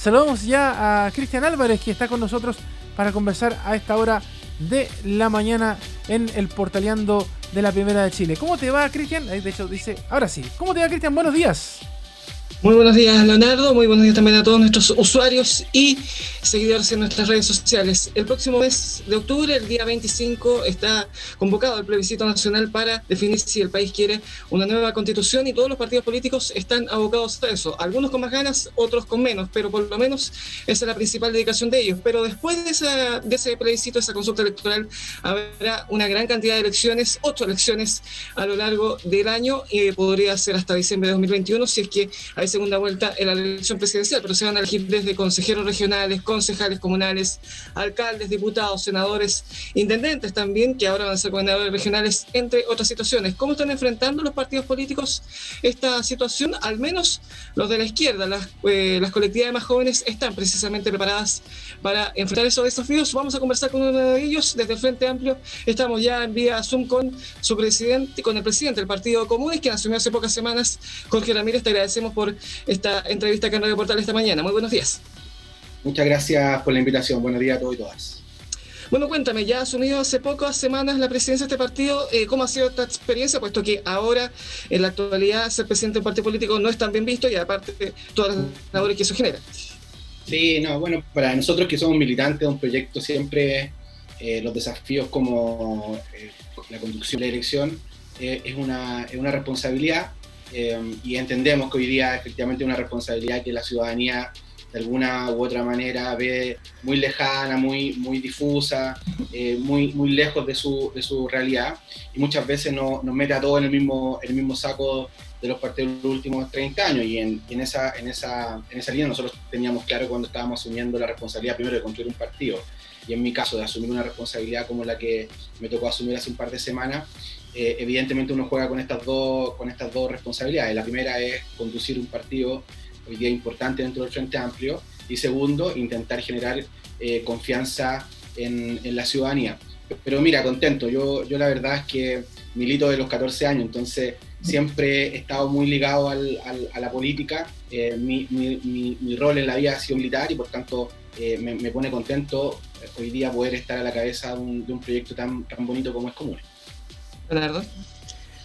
Saludamos ya a Cristian Álvarez que está con nosotros para conversar a esta hora de la mañana en el Portaleando de la Primera de Chile. ¿Cómo te va, Cristian? De hecho, dice, ahora sí. ¿Cómo te va, Cristian? Buenos días. Muy buenos días, Leonardo. Muy buenos días también a todos nuestros usuarios y seguidores en nuestras redes sociales. El próximo mes de octubre, el día 25, está convocado el plebiscito nacional para definir si el país quiere una nueva constitución y todos los partidos políticos están abocados a eso. Algunos con más ganas, otros con menos, pero por lo menos esa es la principal dedicación de ellos. Pero después de, esa, de ese plebiscito, esa consulta electoral, habrá una gran cantidad de elecciones, ocho elecciones a lo largo del año y podría ser hasta diciembre de 2021 si es que hay segunda vuelta en la elección presidencial, pero se van a elegir desde consejeros regionales, concejales comunales, alcaldes, diputados, senadores, intendentes también, que ahora van a ser gobernadores regionales, entre otras situaciones. ¿Cómo están enfrentando los partidos políticos esta situación? Al menos los de la izquierda, las, eh, las colectividades más jóvenes están precisamente preparadas para enfrentar esos desafíos. Vamos a conversar con uno de ellos desde el Frente Amplio. Estamos ya en vía Zoom con su presidente, con el presidente del Partido Comunes, quien asumió hace pocas semanas, Jorge Ramírez. Te agradecemos por esta entrevista que en Radio Portal esta mañana. Muy buenos días. Muchas gracias por la invitación. Buenos días a todos y todas. Bueno, cuéntame, ya asumido hace pocas semanas la presidencia de este partido, eh, ¿cómo ha sido esta experiencia? Puesto que ahora, en la actualidad, ser presidente de un partido político no es tan bien visto y aparte todas las labores que eso genera. Sí, no, bueno, para nosotros que somos militantes de un proyecto siempre eh, los desafíos como eh, la conducción de la elección es, una, es una responsabilidad Em, y entendemos que hoy día efectivamente una responsabilidad que la ciudadanía de alguna u otra manera ve muy lejana, muy, muy difusa, eh, muy, muy lejos de su, de su realidad. Y muchas veces no, nos mete a todos en el mismo, el mismo saco de los partidos de los últimos 30 años. Y en, en, esa, en, esa, en esa línea nosotros teníamos claro cuando estábamos asumiendo la responsabilidad primero de construir un partido y en mi caso de asumir una responsabilidad como la que me tocó asumir hace un par de semanas, eh, evidentemente uno juega con estas, dos, con estas dos responsabilidades. La primera es conducir un partido hoy día importante dentro del Frente Amplio y segundo, intentar generar eh, confianza en, en, la ciudadanía. Pero mira, contento, yo, yo la verdad es que milito de los 14 años, entonces siempre he estado muy ligado al, a la política, eh, mi, mi, mi, rol en la vida ha sido militar y por tanto me, me, pone contento hoy día poder estar a la cabeza de un, de un proyecto tan, tan bonito como es Común.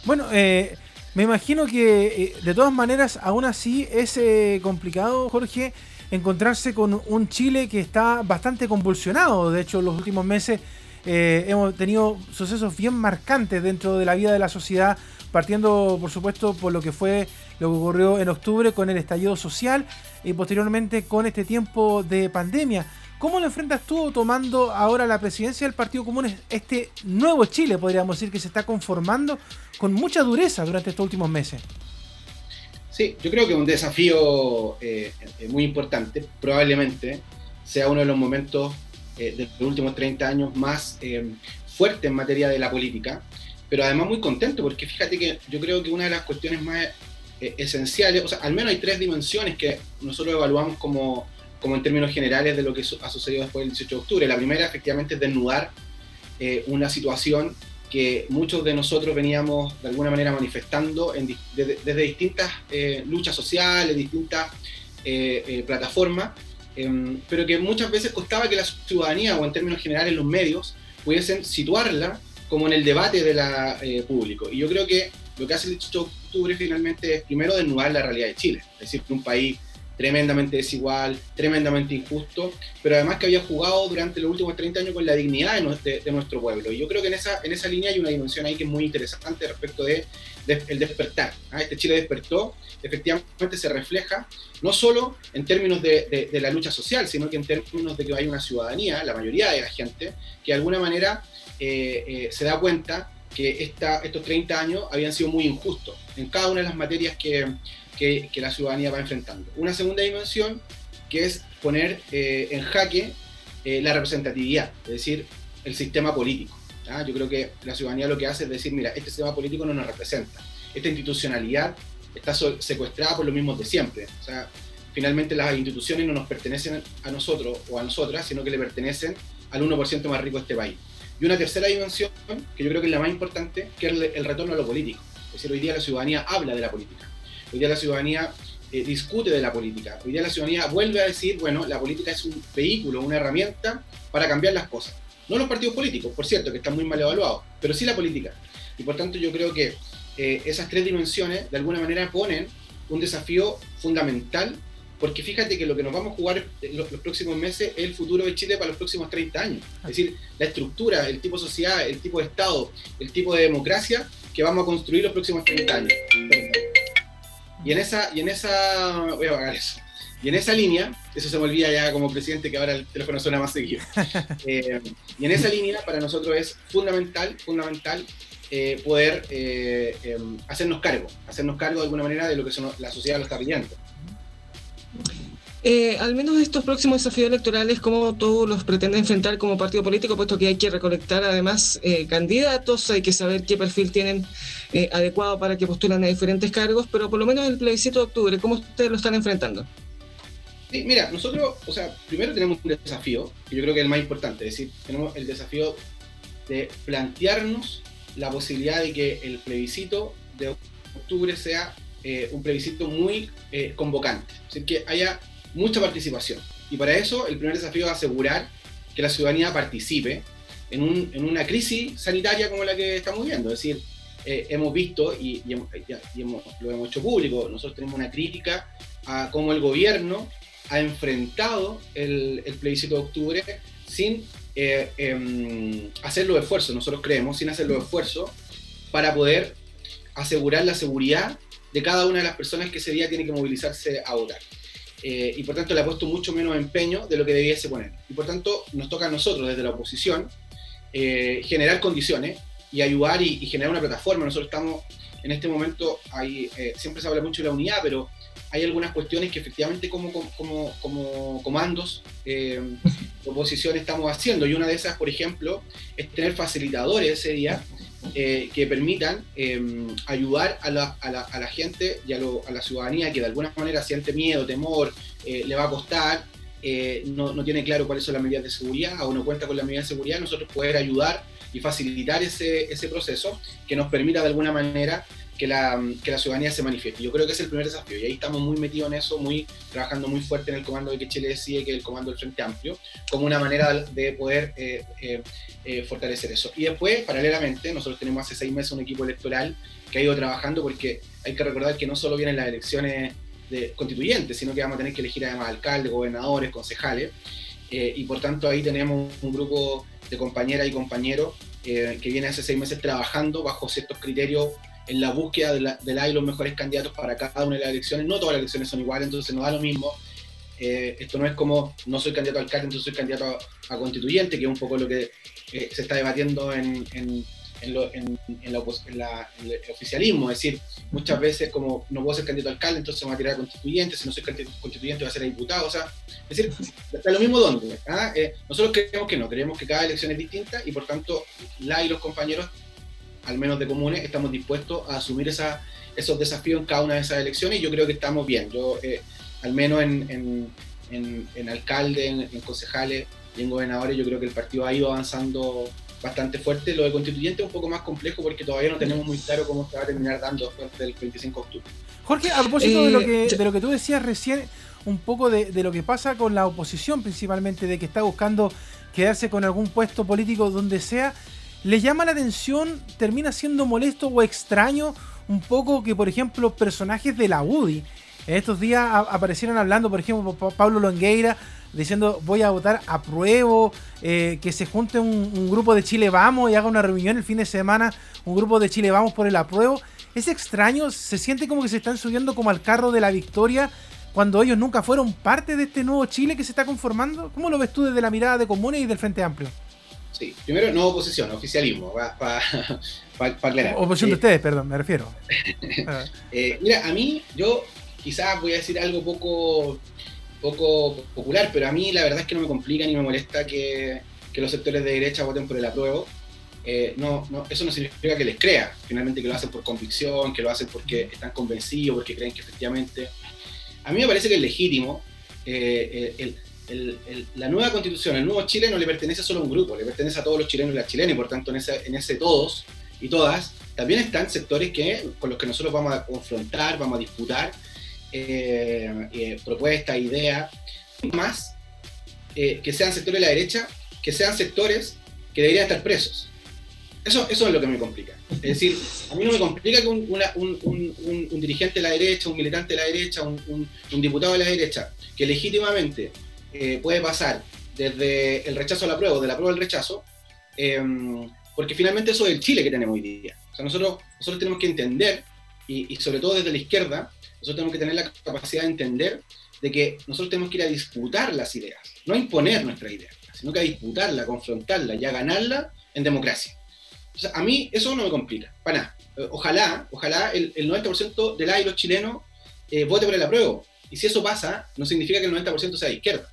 Bueno, eh, me imagino que eh, de todas maneras, aún así es eh, complicado, Jorge, encontrarse con un Chile que está bastante convulsionado. De hecho, en los últimos meses hemos tenido sucesos bien marcantes dentro de la vida de la sociedad, partiendo, por supuesto, por lo que fue lo que ocurrió en octubre con el estallido social y posteriormente con este tiempo de pandemia. ¿Cómo lo enfrentas tú tomando ahora la presidencia del Partido Común, este nuevo Chile, podríamos decir, que se está conformando con mucha dureza durante estos últimos meses? Sí, yo creo que un desafío eh, eh, muy importante, probablemente sea uno de los momentos eh, de los últimos 30 años más eh, fuertes en materia de la política, pero además muy contento, porque fíjate que yo creo que una de las cuestiones más esenciales, o sea, al menos hay tres dimensiones que nosotros evaluamos como como en términos generales de lo que ha sucedido después del 18 de octubre. La primera, efectivamente, es desnudar eh, una situación que muchos de nosotros veníamos de alguna manera manifestando en, desde, desde, distintas eh, luchas sociales, distintas eh, eh plataformas, em, pero que muchas veces costaba que la ciudadanía o en términos generales los medios pudiesen situarla como en el debate de la eh, público. Y yo creo que lo que hace el 18 de octubre finalmente es primero desnudar la realidad de Chile, es decir, un país tremendamente desigual, tremendamente injusto, pero además que había jugado durante los últimos 30 años con la dignidad de, de, nuestro pueblo. Y yo creo que en esa, en esa línea hay una dimensión ahí que es muy interesante respecto de, el despertar. ¿ah? Este Chile despertó, efectivamente se refleja no solo en términos de, de, la lucha social, sino que en términos de que hay una ciudadanía, la mayoría de la gente, que de alguna manera eh, eh, se da cuenta que esta, estos 30 años habían sido muy injustos en cada una de las materias que, que, la ciudadanía va enfrentando. Una segunda dimensión que es poner eh, en jaque eh, la representatividad, es decir, el sistema político. Yo creo que la ciudadanía lo que hace es decir, mira, este sistema político no nos representa, esta institucionalidad está secuestrada por los mismos de siempre. O sea, finalmente las instituciones no nos pertenecen a nosotros o a nosotras, sino que le pertenecen al 1% más rico de este país. Y una tercera dimensión, que yo creo que es la más importante, que es el retorno a lo político. Es decir, hoy día la ciudadanía habla de la política Hoy día la ciudadanía eh, discute de la política. Hoy día la ciudadanía vuelve a decir, bueno, la política es un vehículo, una herramienta para cambiar las cosas. No los partidos políticos, por cierto, que están muy mal evaluados, pero sí la política. Y por tanto yo creo que eh, esas tres dimensiones de alguna manera ponen un desafío fundamental, porque fíjate que lo que nos vamos a jugar en los, próximos meses es el futuro de Chile para los próximos 30 años. Es decir, la estructura, el tipo de sociedad, el tipo de Estado, el tipo de democracia que vamos a construir los próximos 30 años. Y en esa, y en esa, voy a apagar eso. Y en esa línea, eso se me olvida ya como presidente que ahora el teléfono suena más seguido. Eh, y en esa línea para nosotros es fundamental, fundamental eh, poder eh, em, hacernos cargo, hacernos cargo de alguna manera de lo que la sociedad lo está pidiendo. Eh, al menos estos próximos desafíos electorales, ¿cómo todos los pretenden enfrentar como partido político? Puesto que hay que recolectar además candidatos, hay que saber qué perfil tienen adecuado para que postulan a diferentes cargos, pero por lo menos el plebiscito de octubre, ¿cómo ustedes lo están enfrentando? Sí, mira, nosotros, o sea, primero tenemos un desafío, que yo creo que es el más importante, es decir, tenemos el desafío de plantearnos la posibilidad de que el plebiscito de octubre sea eh, un plebiscito muy eh, convocante, es decir, que haya mucha participación. Y para eso el primer desafío es asegurar que la ciudadanía participe en, un, en una crisis sanitaria como la que estamos viendo. Es decir, eh, hemos visto y, hemos, lo hemos hecho público, nosotros tenemos una crítica a cómo el gobierno ha enfrentado el, el plebiscito de octubre sin eh, em, hacer los esfuerzos, nosotros creemos, sin hacer los esfuerzos, para poder asegurar la seguridad de cada una de las personas que ese día tiene que movilizarse a votar. Eh, y por tanto le ha puesto mucho menos empeño de lo que debiese poner. Y por tanto nos toca a nosotros desde la oposición eh, generar condiciones y ayudar y, y, generar una plataforma. Nosotros estamos en este momento, hay, siempre se habla mucho de la unidad, pero hay algunas cuestiones que efectivamente como, como, como comandos eh, oposición estamos haciendo. Y una de esas, por ejemplo, es tener facilitadores ese día eh, que permitan eh, ayudar a la, a, la, a la, gente y a, a, la ciudadanía que de alguna manera siente miedo, temor, eh, le va a costar, no, no, tiene claro cuáles son las medidas de seguridad o no cuenta con las medidas de seguridad, nosotros poder ayudar y facilitar ese proceso que nos permita de alguna manera que la, que la ciudadanía se manifieste. Yo creo que es el primer desafío y ahí estamos muy metidos en eso, muy trabajando muy fuerte en el comando de que Chile decide, que es el comando del Frente Amplio, como una manera de poder eh, eh, eh, fortalecer eso. Y después, paralelamente, nosotros tenemos hace seis meses un equipo electoral que ha ido trabajando porque hay que recordar que no solo vienen las elecciones de constituyentes, sino que vamos a tener que elegir además alcaldes, gobernadores, concejales, y por tanto ahí tenemos un grupo de compañeras y compañeros que viene hace seis meses trabajando bajo ciertos criterios en la búsqueda de la, de los mejores candidatos para cada una de las elecciones. No todas las elecciones son iguales, entonces no da lo mismo. Eh, esto no es como no soy candidato a alcalde, entonces soy candidato a, constituyente, que es un poco lo que eh, se está debatiendo en, en, en, lo, en, el oficialismo. Es decir, muchas veces como no puedo ser candidato a alcalde, entonces me voy a tirar a constituyente, si no soy a constituyente voy a ser diputado. O sea, es decir, está lo mismo donde. ¿ah? Eh, nosotros creemos que no, creemos que cada elección es distinta y por tanto la y los compañeros al menos de comunes, estamos dispuestos a asumir esa, esos desafíos en cada una de esas elecciones y yo creo que estamos bien. Yo, eh, al menos en, en, en, alcalde, en, concejales y en gobernadores, yo creo que el partido ha ido avanzando bastante fuerte. Lo de constituyente es un poco más complejo porque todavía no tenemos muy claro cómo se va a terminar dando después del 25 de octubre. Jorge, a propósito de, lo que, eh, de lo que tú decías recién, un poco de, de, lo que pasa con la oposición principalmente, de que está buscando quedarse con algún puesto político donde sea les llama la atención, termina siendo molesto o extraño un poco que, por ejemplo, personajes de la UDI en estos días aparecieron hablando, por ejemplo, Pablo Longueira diciendo voy a votar a prueba, eh, que se junte un, grupo de Chile Vamos y haga una reunión el fin de semana, un grupo de Chile Vamos por el apruebo. Es extraño, se siente como que se están subiendo como al carro de la victoria cuando ellos nunca fueron parte de este nuevo Chile que se está conformando. ¿Cómo lo ves tú desde la mirada de Comunes y del Frente Amplio? Sí, primero no oposición, oficialismo, para aclarar. Oposición de eh, ustedes, perdón, me refiero. Eh, mira, a mí, yo quizás voy a decir algo poco, poco popular, pero a mí la verdad es que no me complica ni me molesta que, que los sectores de derecha voten por el apruebo. Eh, no, no, eso no significa que les crea, finalmente que lo hacen por convicción, que lo hacen porque están convencidos, porque creen que efectivamente... A mí me parece que es legítimo el, la nueva constitución, el nuevo Chile no le pertenece solo a un grupo, le pertenece a todos los chilenos y las chilenas, y por tanto en ese, en ese todos y todas también están sectores que, con los que nosotros vamos a confrontar, vamos a disputar, propuestas, ideas, más que sean sectores de la derecha, que sean sectores que deberían estar presos. Eso, eso es lo que me complica. Es decir, a mí no me complica que un, un, dirigente de la derecha, un militante de la derecha, un, diputado de la derecha, que legítimamente eh, puede pasar desde el rechazo a la prueba o de la prueba al rechazo, em, porque finalmente eso es el Chile que tenemos hoy día. O sea, nosotros, nosotros tenemos que entender, y, sobre todo desde la izquierda, nosotros tenemos que tener la capacidad de entender de que nosotros tenemos que ir a disputar las ideas, no a imponer nuestras ideas, sino que a disputarla, a confrontarla y a ganarla en democracia a mí eso no me complica, para nada. Ojalá, ojalá el, 90% del aire chileno eh, vote por el apruebo. Y si eso pasa, no significa que el 90% sea de izquierda.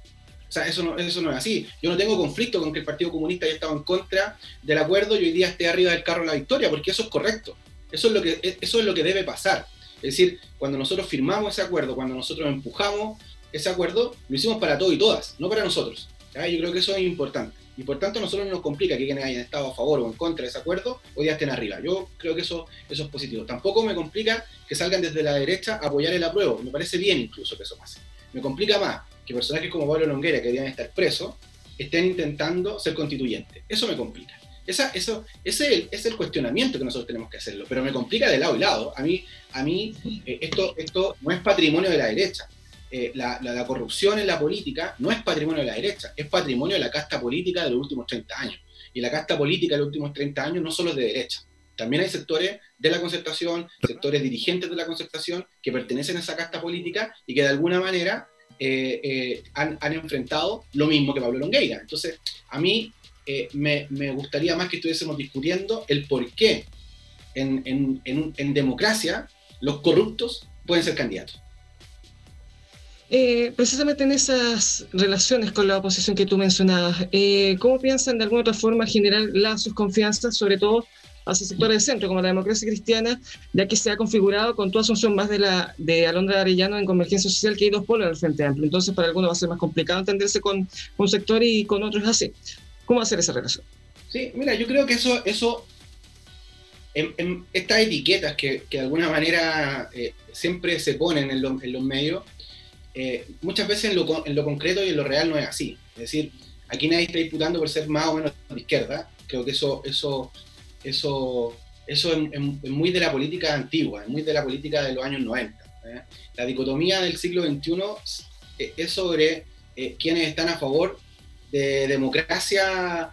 O sea, eso no, eso no es así. Yo no tengo conflicto con que el Partido Comunista haya estado en contra del acuerdo y hoy día esté arriba del carro de la victoria, porque eso es correcto. Eso es lo que, eso es lo que debe pasar. Es decir, cuando nosotros firmamos ese acuerdo, cuando nosotros empujamos ese acuerdo, lo hicimos para todos y todas, no para nosotros. Yo creo que eso es importante y por tanto nosotros nos complica que quienes hayan estado a favor o en contra de ese acuerdo hoy día estén arriba. Yo creo que eso, eso es positivo. Tampoco me complica que salgan desde la derecha a apoyar el apruebo. Me parece bien incluso que eso pase. Me complica más que personajes como Pablo Longuera, que deberían estar presos, estén intentando ser constituyentes. Eso me complica. Esa, eso, ese es el, cuestionamiento que nosotros tenemos que hacerlo, pero me complica de lado y lado. A mí, a mí eh, esto, esto no es patrimonio de la derecha. Eh, la, corrupción en la política no es patrimonio de la derecha, es patrimonio de la casta política de los últimos 30 años. Y la casta política de los últimos 30 años no solo es de derecha. También hay sectores de la concertación, sectores dirigentes de la concertación que pertenecen a esa casta política y que de alguna manera eh, eh, han, enfrentado lo mismo que Pablo Longueira. Entonces, a mí me, gustaría más que estuviésemos discutiendo el por qué en democracia los corruptos pueden ser candidatos. Eh, precisamente en esas relaciones con la oposición que tú mencionabas, eh, ¿cómo piensan de alguna otra forma generar lazos, confianza, sobre todo hacia sectores de centro, como la democracia cristiana, ya que se ha configurado con tu asunción más de la de Alondra Arellano en Convergencia Social, que hay dos polos en el Frente Amplio. Entonces, para algunos va a ser más complicado entenderse con un sector y con otros así. ¿Cómo hacer esa relación? Sí, mira, yo creo que eso, eso en, estas etiquetas que, que, de alguna manera eh, siempre se ponen en, en los medios, eh, muchas veces en lo, en lo, concreto y en lo real no es así. Es decir, aquí nadie está disputando por ser más o menos de izquierda. Creo que eso, eso, eso, eso es, muy de la política antigua, es muy de la política de los años 90. ¿eh? La dicotomía del siglo XXI eh, es sobre quienes están a favor de democracia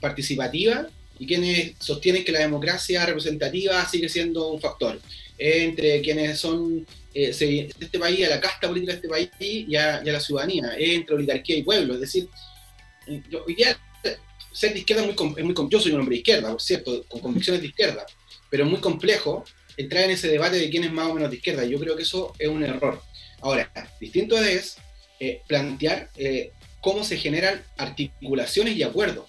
participativa y quienes sostienen que la democracia representativa sigue siendo un factor. Entre quienes son eh, de este país, a la casta política de este país y a, la ciudadanía, entre oligarquía y pueblo. Es decir, yo, hoy día ser de izquierda es muy, es muy Yo soy un hombre de izquierda, por cierto, con convicciones de izquierda, pero es muy complejo entrar en ese debate de quién es más o menos de izquierda. Yo creo que eso es un error. Ahora, distinto es eh, plantear eh, cómo se generan articulaciones y acuerdos.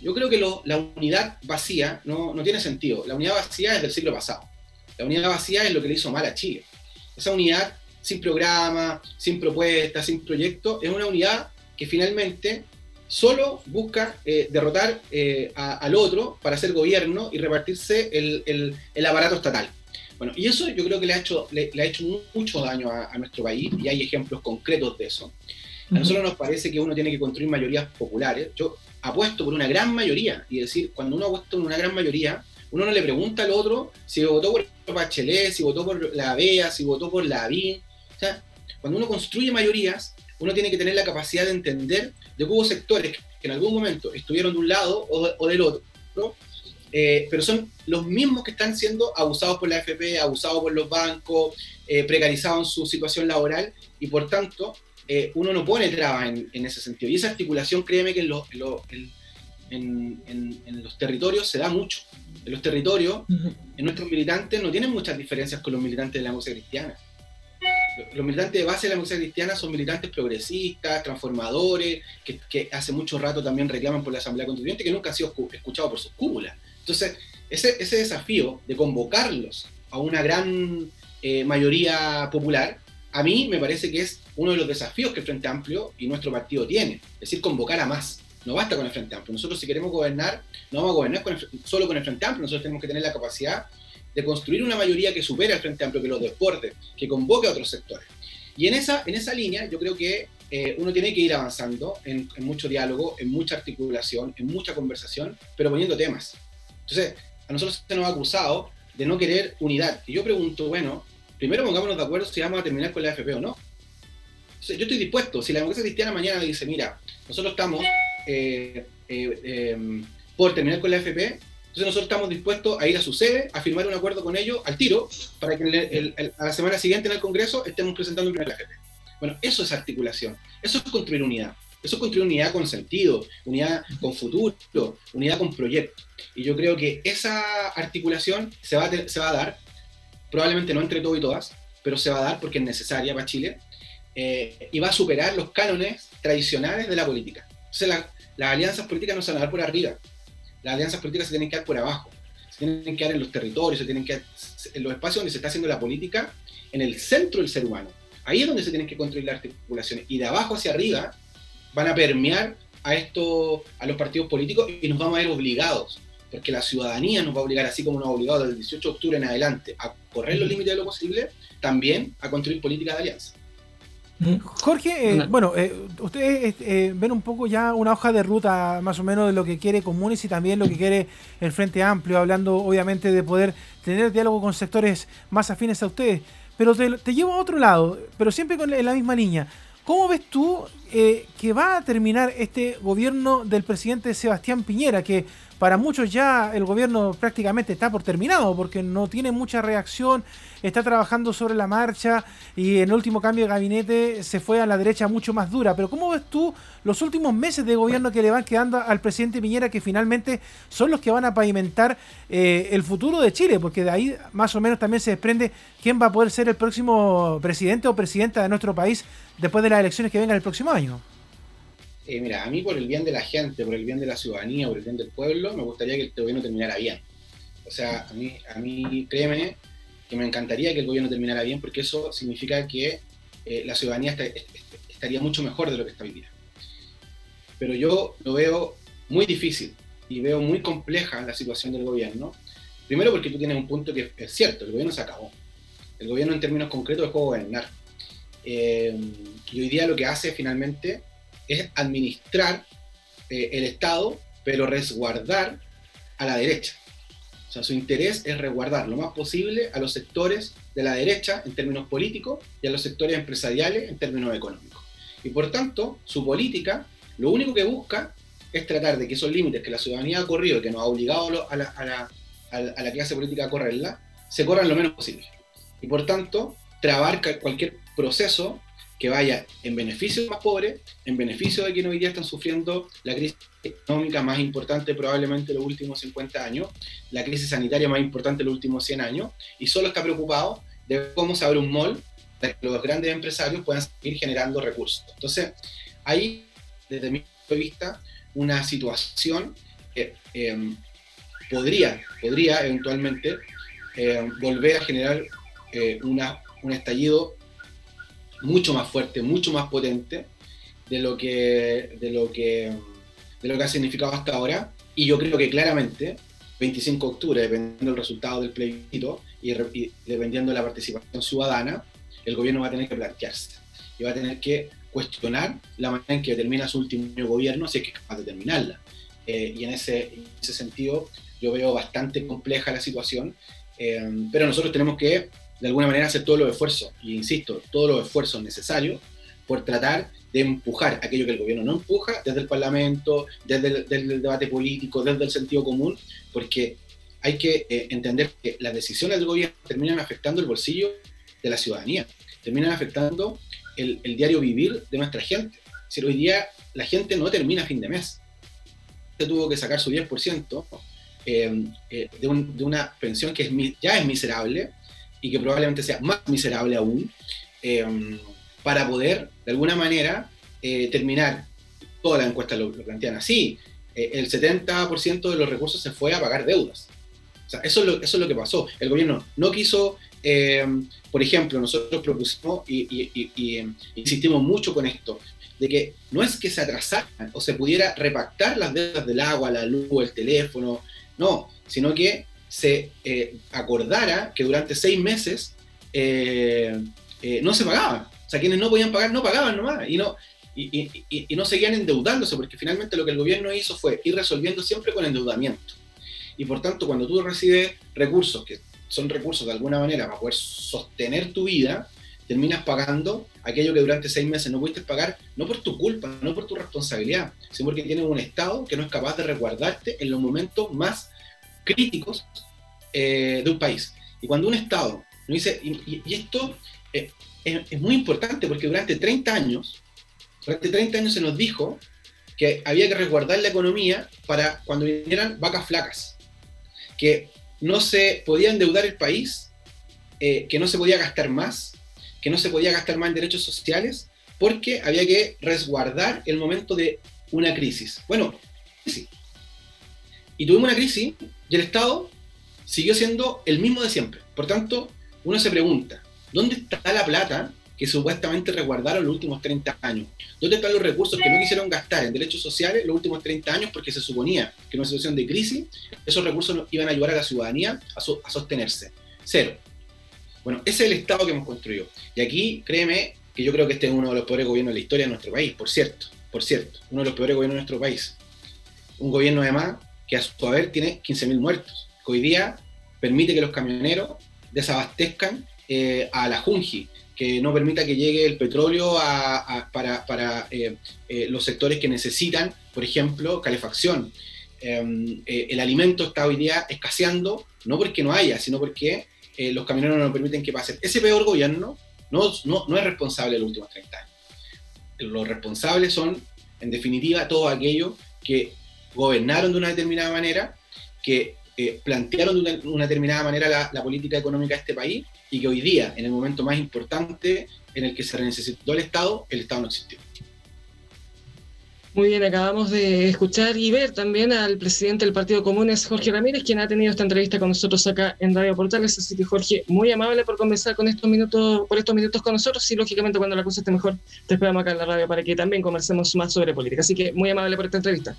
Yo creo que la unidad vacía no, no tiene sentido. La unidad vacía es del siglo pasado. La unidad vacía es lo que le hizo mal a Chile esa unidad sin programa, sin propuesta, sin proyecto, es una unidad que finalmente solo busca eh, derrotar eh, al otro para hacer gobierno y repartirse el, aparato estatal. Bueno, y eso yo creo que le ha hecho, le, ha hecho mucho daño a, nuestro país y hay ejemplos concretos de eso. A nosotros nos parece que uno tiene que construir mayorías populares. Yo apuesto por una gran mayoría y decir, cuando uno apuesta por una gran mayoría, uno no le pregunta al otro si votó por Bachelet, si votó por la BEA, si votó por la ABIN. O sea, cuando uno construye mayorías, uno tiene que tener la capacidad de entender de que hubo sectores que en algún momento estuvieron de un lado o, del otro, eh, pero son los mismos que están siendo abusados por la AFP, abusados por los bancos, eh, precarizados en su situación laboral, y por tanto, eh, uno no pone trabas en, ese sentido. Y esa articulación, créeme que en, en los territorios se da mucho en los territorios, en nuestros militantes no tienen muchas diferencias con los militantes de la música cristiana. Los militantes de base de la música cristiana son militantes progresistas, transformadores, que, hace mucho rato también reclaman por la Asamblea Constituyente, que nunca han sido escuchados por sus cúpulas. Entonces, ese, ese desafío de convocarlos a una gran eh, mayoría popular, a mí me parece que es uno de los desafíos que el Frente Amplio y nuestro partido tiene, es decir, convocar a más. No basta con el Frente Amplio. Nosotros si queremos gobernar, no vamos a gobernar solo con el Frente Amplio. Nosotros tenemos que tener la capacidad de construir una mayoría que supere al Frente Amplio, que los desborde, que convoque a otros sectores. Y en esa, en esa línea yo creo que eh, uno tiene que ir avanzando en, mucho diálogo, en mucha articulación, en mucha conversación, pero poniendo temas. Entonces, a nosotros se nos ha acusado de no querer unidad. Y yo pregunto, bueno, primero pongámonos de acuerdo si vamos a terminar con la AFP o no. yo estoy dispuesto, si la democracia cristiana mañana dice, mira, nosotros estamos eh, eh, em, por terminar con la AFP, entonces nosotros estamos dispuestos a ir a su sede, a firmar un acuerdo con ellos al tiro, para que a la semana siguiente en el Congreso estemos presentando un primer AFP. Bueno, eso es articulación, eso es construir unidad. Eso es construir unidad con sentido, unidad con futuro, unidad con proyecto. Y yo creo que esa articulación se va a, se va a dar, probablemente no entre todos y todas, pero se va a dar porque es necesaria para Chile, eh, y va a superar los cánones tradicionales de la política. Entonces las alianzas políticas no se van a dar por arriba, las alianzas políticas se tienen que dar por abajo, se tienen que dar en los territorios, se tienen que dar en los espacios donde se está haciendo la política, en el centro del ser humano. Ahí es donde se tienen que construir las articulaciones. Y de abajo hacia arriba, van a permear a esto, a los partidos políticos y nos vamos a ver obligados, porque la ciudadanía nos va a obligar, así como nos ha obligado desde el 18 de octubre en adelante, a correr los límites de lo posible, también a construir políticas de alianza. Jorge, eh, bueno, eh, ustedes eh, ven un poco ya una hoja de ruta más o menos de lo que quiere Comunes y también lo que quiere el Frente Amplio, hablando obviamente de poder tener diálogo con sectores más afines a ustedes. Pero te, te llevo a otro lado, pero siempre con la misma línea. ¿Cómo ves tú eh, que va a terminar este gobierno del presidente Sebastián Piñera? Que para muchos ya el gobierno prácticamente está por terminado porque no tiene mucha reacción, está trabajando sobre la marcha y en el último cambio de gabinete se fue a la derecha mucho más dura. Pero ¿cómo ves tú los últimos meses de gobierno que le van quedando al presidente Piñera que finalmente son los que van a pavimentar eh, el futuro de Chile? Porque de ahí más o menos también se desprende quién va a poder ser el próximo presidente o presidenta de nuestro país después de las elecciones que vengan el próximo año. Eh, mira, a mí por el bien de la gente, por el bien de la ciudadanía, por el bien del pueblo, me gustaría que este gobierno terminara bien. O sea, a mí, créeme que me encantaría que el gobierno terminara bien porque eso significa que eh, la ciudadanía estaría mucho mejor de lo que está hoy día. Pero yo lo veo muy difícil y veo muy compleja la situación del gobierno. Primero porque tú tienes un punto que es cierto, el gobierno se acabó. El gobierno en términos concretos dejó de gobernar. Eh, y hoy día lo que hace finalmente es administrar eh, el Estado, pero resguardar a la derecha. O sea, su interés es resguardar lo más posible a los sectores de la derecha en términos políticos y a los sectores empresariales en términos económicos. Y por tanto, su política lo único que busca es tratar de que esos límites que la ciudadanía ha corrido, que nos ha obligado a la, a la, a la clase política a correrla, se corran lo menos posible. Y por tanto, trabar cualquier proceso que vaya en beneficio de los más pobres, en beneficio de quienes hoy día están sufriendo la crisis económica más importante probablemente de los últimos 50 años, la crisis sanitaria más importante de los últimos 100 años, y solo está preocupado de cómo se abre un mall para que los grandes empresarios puedan seguir generando recursos. Entonces, hay, desde mi punto de vista, una situación que em, podría, podría eventualmente em, volver a generar eh, una, un estallido mucho más fuerte, mucho más potente de lo que, de lo que, de lo que ha significado hasta ahora. Y yo creo que claramente, 25 de octubre, dependiendo del resultado del plebiscito y, dependiendo de la participación ciudadana, el gobierno va a tener que plantearse y va a tener que cuestionar la manera en que termina su último gobierno, si es que es capaz de terminarla. Eh, y en ese, en ese sentido, yo veo bastante compleja la situación, eh, pero nosotros tenemos que de alguna manera hacer todos los esfuerzos, y insisto, todos los esfuerzos necesarios por tratar de empujar aquello que el gobierno no empuja desde el Parlamento, desde el, debate político, desde el sentido común, porque hay que eh, entender que las decisiones del gobierno terminan afectando el bolsillo de la ciudadanía, terminan afectando el, diario vivir de nuestra gente. Hoy día la gente no termina fin de mes, se tuvo que sacar su 10% eh, eh, de, una pensión que ya es miserable, y que probablemente sea más miserable aún, em, para poder, de alguna manera, eh, terminar, toda la encuesta lo, plantean así, eh, el 70% de los recursos se fue a pagar deudas. O sea, eso es lo, eso es lo que pasó. El gobierno no quiso, em, por ejemplo, nosotros propusimos y, y, em, insistimos mucho con esto, de que no es que se atrasaran o se pudiera repactar las deudas del agua, la luz, el teléfono, no, sino que se eh, acordara que durante seis meses eh, eh, no se pagaba. O sea, quienes no podían pagar no pagaban nomás y no, y, no seguían endeudándose, porque finalmente lo que el gobierno hizo fue ir resolviendo siempre con endeudamiento. Y por tanto, cuando tú recibes recursos, que son recursos de alguna manera para poder sostener tu vida, terminas pagando aquello que durante seis meses no pudiste pagar, no por tu culpa, no por tu responsabilidad, sino porque tienes un Estado que no es capaz de resguardarte en los momentos más críticos eh, de un país. Y cuando un Estado no dice, y, esto eh, es, muy importante porque durante 30 años, durante 30 años se nos dijo que había que resguardar la economía para cuando vinieran vacas flacas, que no se podía endeudar el país, eh, que no se podía gastar más, que no se podía gastar más en derechos sociales, porque había que resguardar el momento de una crisis. Bueno, sí. Y tuvimos una crisis y el Estado siguió siendo el mismo de siempre. Por tanto, uno se pregunta, ¿dónde está la plata que supuestamente resguardaron los últimos 30 años? ¿Dónde están los recursos que no quisieron gastar en derechos sociales los últimos 30 años porque se suponía que en una situación de crisis esos recursos iban a ayudar a la ciudadanía a, sostenerse? Cero. Bueno, ese es el Estado que hemos construido. Y aquí, créeme, que yo creo que este es uno de los peores gobiernos de la historia de nuestro país, por cierto, por cierto, uno de los peores gobiernos de nuestro país. Un gobierno además que a su haber tiene 15.000 muertos, hoy día permite que los camioneros desabastezcan eh, a la Junji, que no permita que llegue el petróleo para, eh, eh, los sectores que necesitan, por ejemplo, calefacción. Em, el alimento está hoy día escaseando, no porque no haya, sino porque los camioneros no permiten que pasen. Ese peor gobierno no, no, no es responsable de los últimos 30 años. Los responsables son, en definitiva, todos aquellos que gobernaron de una determinada manera, que eh, plantearon de una, determinada manera la, política económica de este país y que hoy día, en el momento más importante en el que se necesitó el Estado, el Estado no existió. Muy bien, acabamos de escuchar y ver también al presidente del Partido Comunes, Jorge Ramírez, quien ha tenido esta entrevista con nosotros acá en Radio Portales. Así que, Jorge, muy amable por conversar con estos minutos, por estos minutos con nosotros. Y lógicamente, cuando la cosa esté mejor, te esperamos acá en la radio para que también conversemos más sobre política. Así que, muy amable por esta entrevista.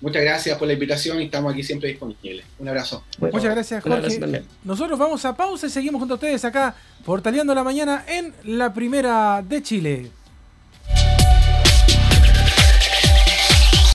Muchas gracias por la invitación y estamos aquí siempre disponibles. Un abrazo. Muchas gracias, Jorge. Nosotros vamos a pausa y seguimos junto a ustedes acá, portaleando la mañana en la primera de Chile.